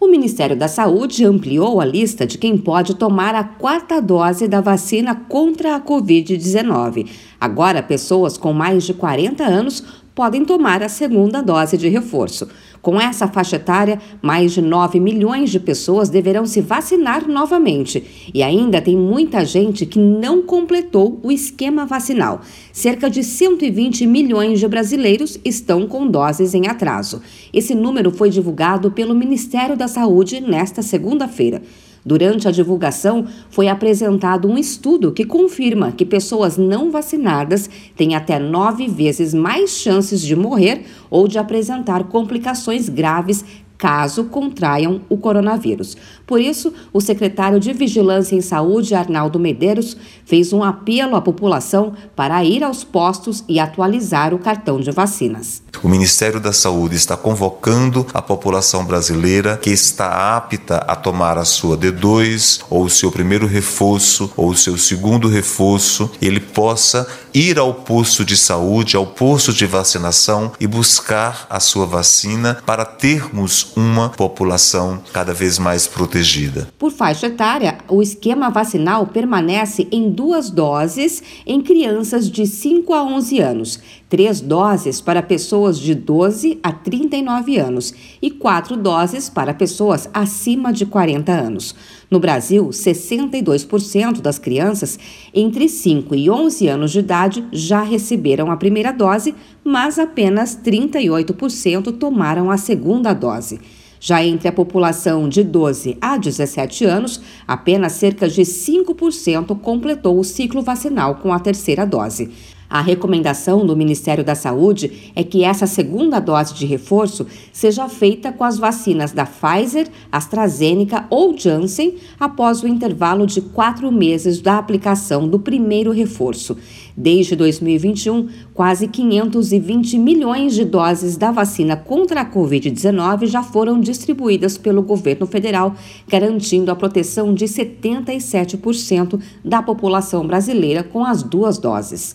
O Ministério da Saúde ampliou a lista de quem pode tomar a quarta dose da vacina contra a Covid-19. Agora, pessoas com mais de 40 anos podem tomar a segunda dose de reforço. Com essa faixa etária, mais de 9 milhões de pessoas deverão se vacinar novamente. E ainda tem muita gente que não completou o esquema vacinal. Cerca de 120 milhões de brasileiros estão com doses em atraso. Esse número foi divulgado pelo Ministério da Saúde nesta segunda-feira. Durante a divulgação, foi apresentado um estudo que confirma que pessoas não vacinadas têm até nove vezes mais chances de morrer ou de apresentar complicações graves caso contraiam o coronavírus. Por isso, o secretário de Vigilância em Saúde, Arnaldo Medeiros, fez um apelo à população para ir aos postos e atualizar o cartão de vacinas. O Ministério da Saúde está convocando a população brasileira que está apta a tomar a sua D2 ou o seu primeiro reforço ou o seu segundo reforço, ele possa ir ao posto de saúde, ao posto de vacinação e buscar a sua vacina para termos uma população cada vez mais protegida. Por faixa etária, o esquema vacinal permanece em duas doses em crianças de 5 a 11 anos, três doses para pessoas de 12 a 39 anos e quatro doses para pessoas acima de 40 anos. No Brasil, 62% das crianças entre 5 e 11 anos de idade já receberam a primeira dose, mas apenas 38% tomaram a segunda dose. Já entre a população de 12 a 17 anos, apenas cerca de 5% completou o ciclo vacinal com a terceira dose. A recomendação do Ministério da Saúde é que essa segunda dose de reforço seja feita com as vacinas da Pfizer, AstraZeneca ou Janssen após o intervalo de quatro meses da aplicação do primeiro reforço. Desde 2021, quase 520 milhões de doses da vacina contra a Covid-19 já foram distribuídas pelo governo federal, garantindo a proteção de 77% da população brasileira com as duas doses.